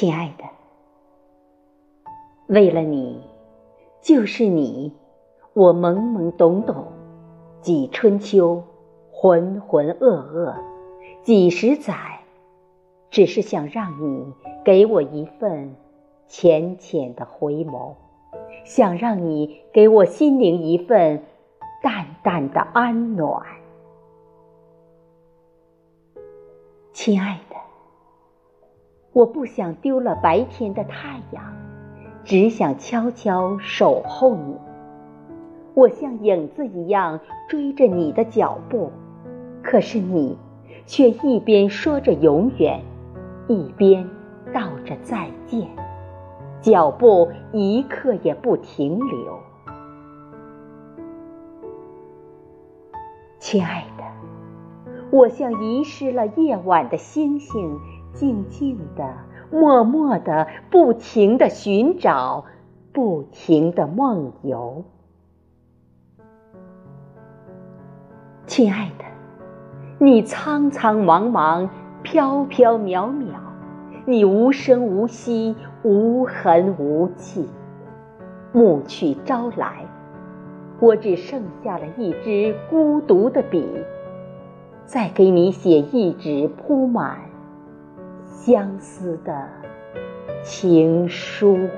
亲爱的，为了你，就是你，我懵懵懂懂，几春秋，浑浑噩噩，几十载，只是想让你给我一份浅浅的回眸，想让你给我心灵一份淡淡的安暖。亲爱的。我不想丢了白天的太阳，只想悄悄守候你。我像影子一样追着你的脚步，可是你却一边说着永远，一边道着再见，脚步一刻也不停留。亲爱的，我像遗失了夜晚的星星。静静的，默默的，不停的寻找，不停的梦游。亲爱的，你苍苍茫茫，飘飘渺渺，你无声无息，无痕无迹。暮去朝来，我只剩下了一支孤独的笔，再给你写一纸铺满。相思的情书。